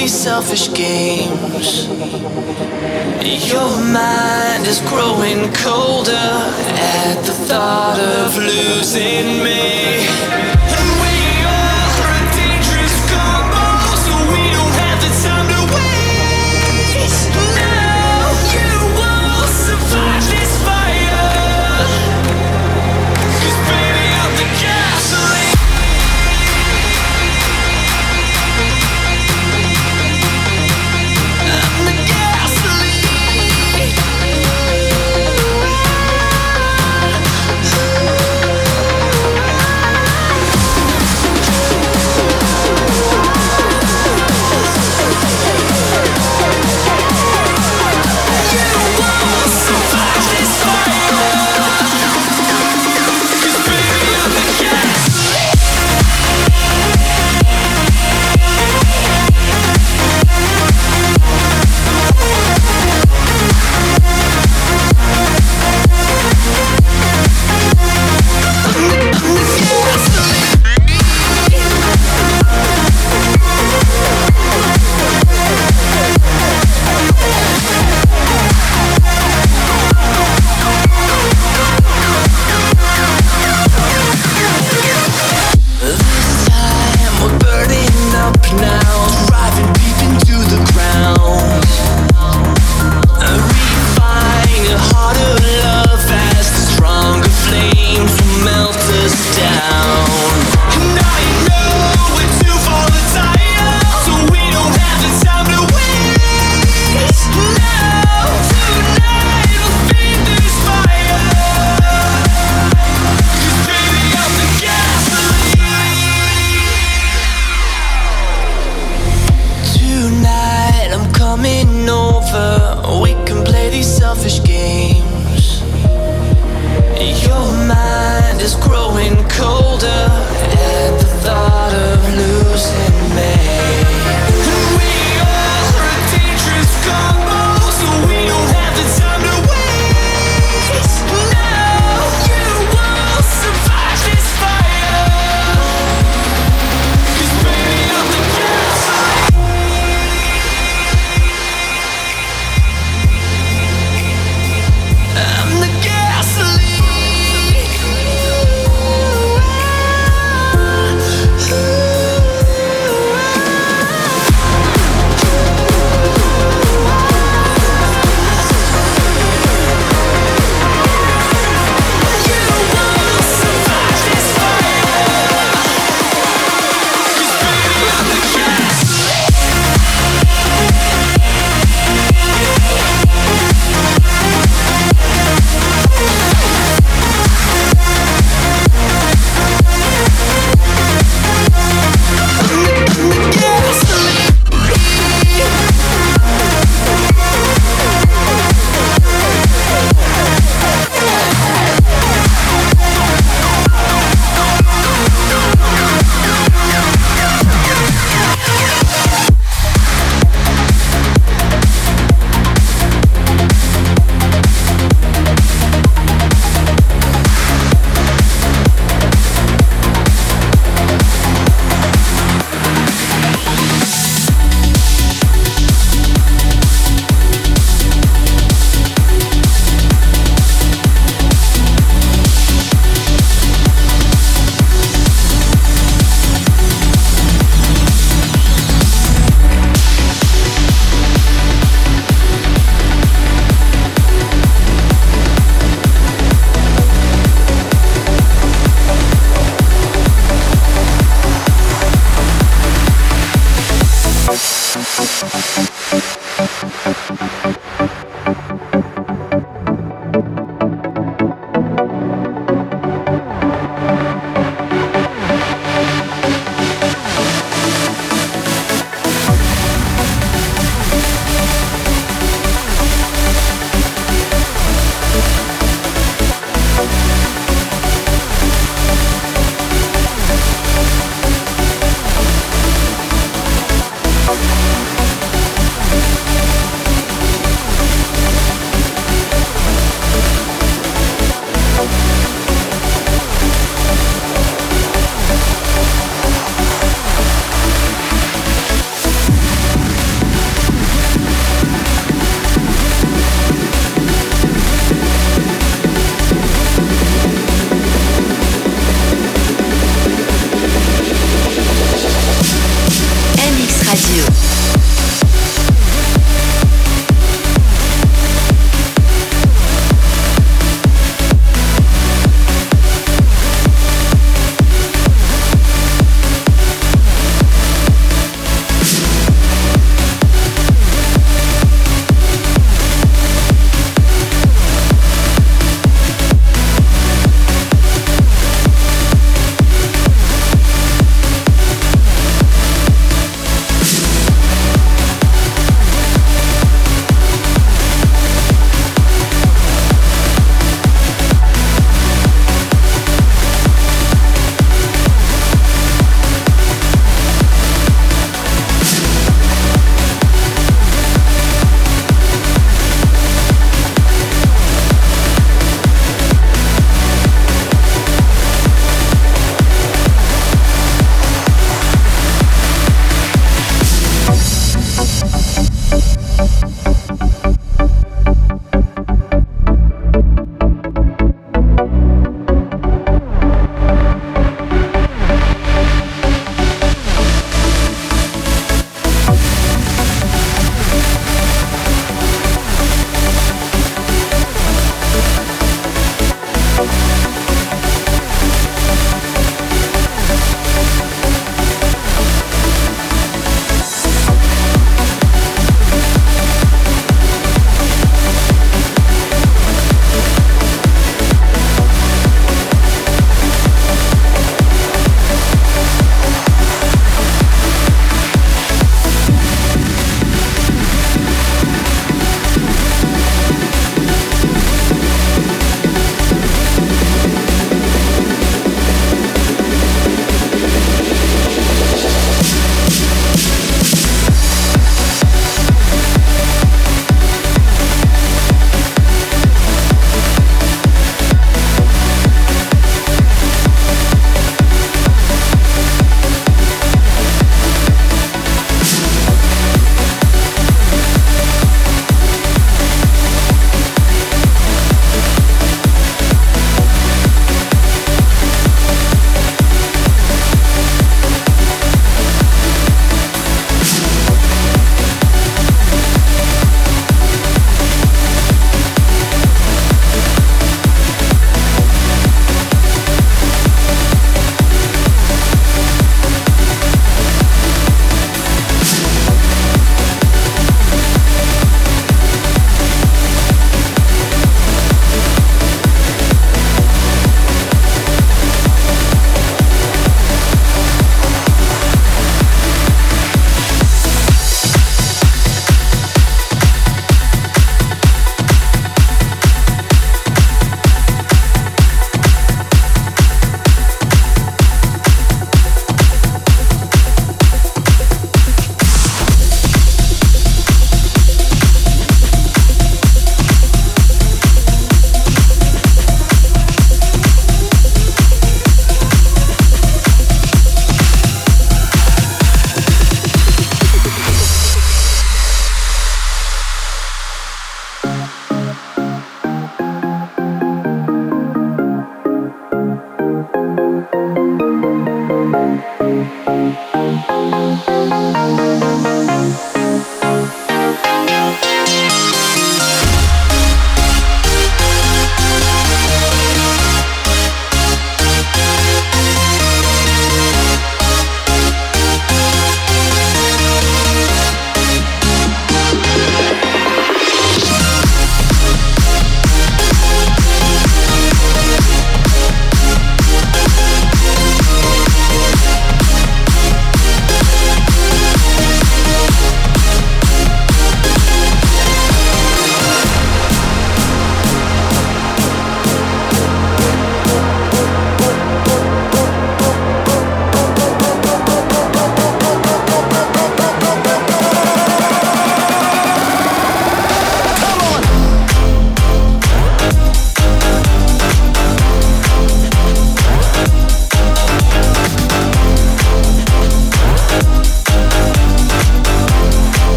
these selfish games. Your mind is growing colder at the thought of losing me.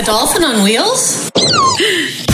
A dolphin on wheels?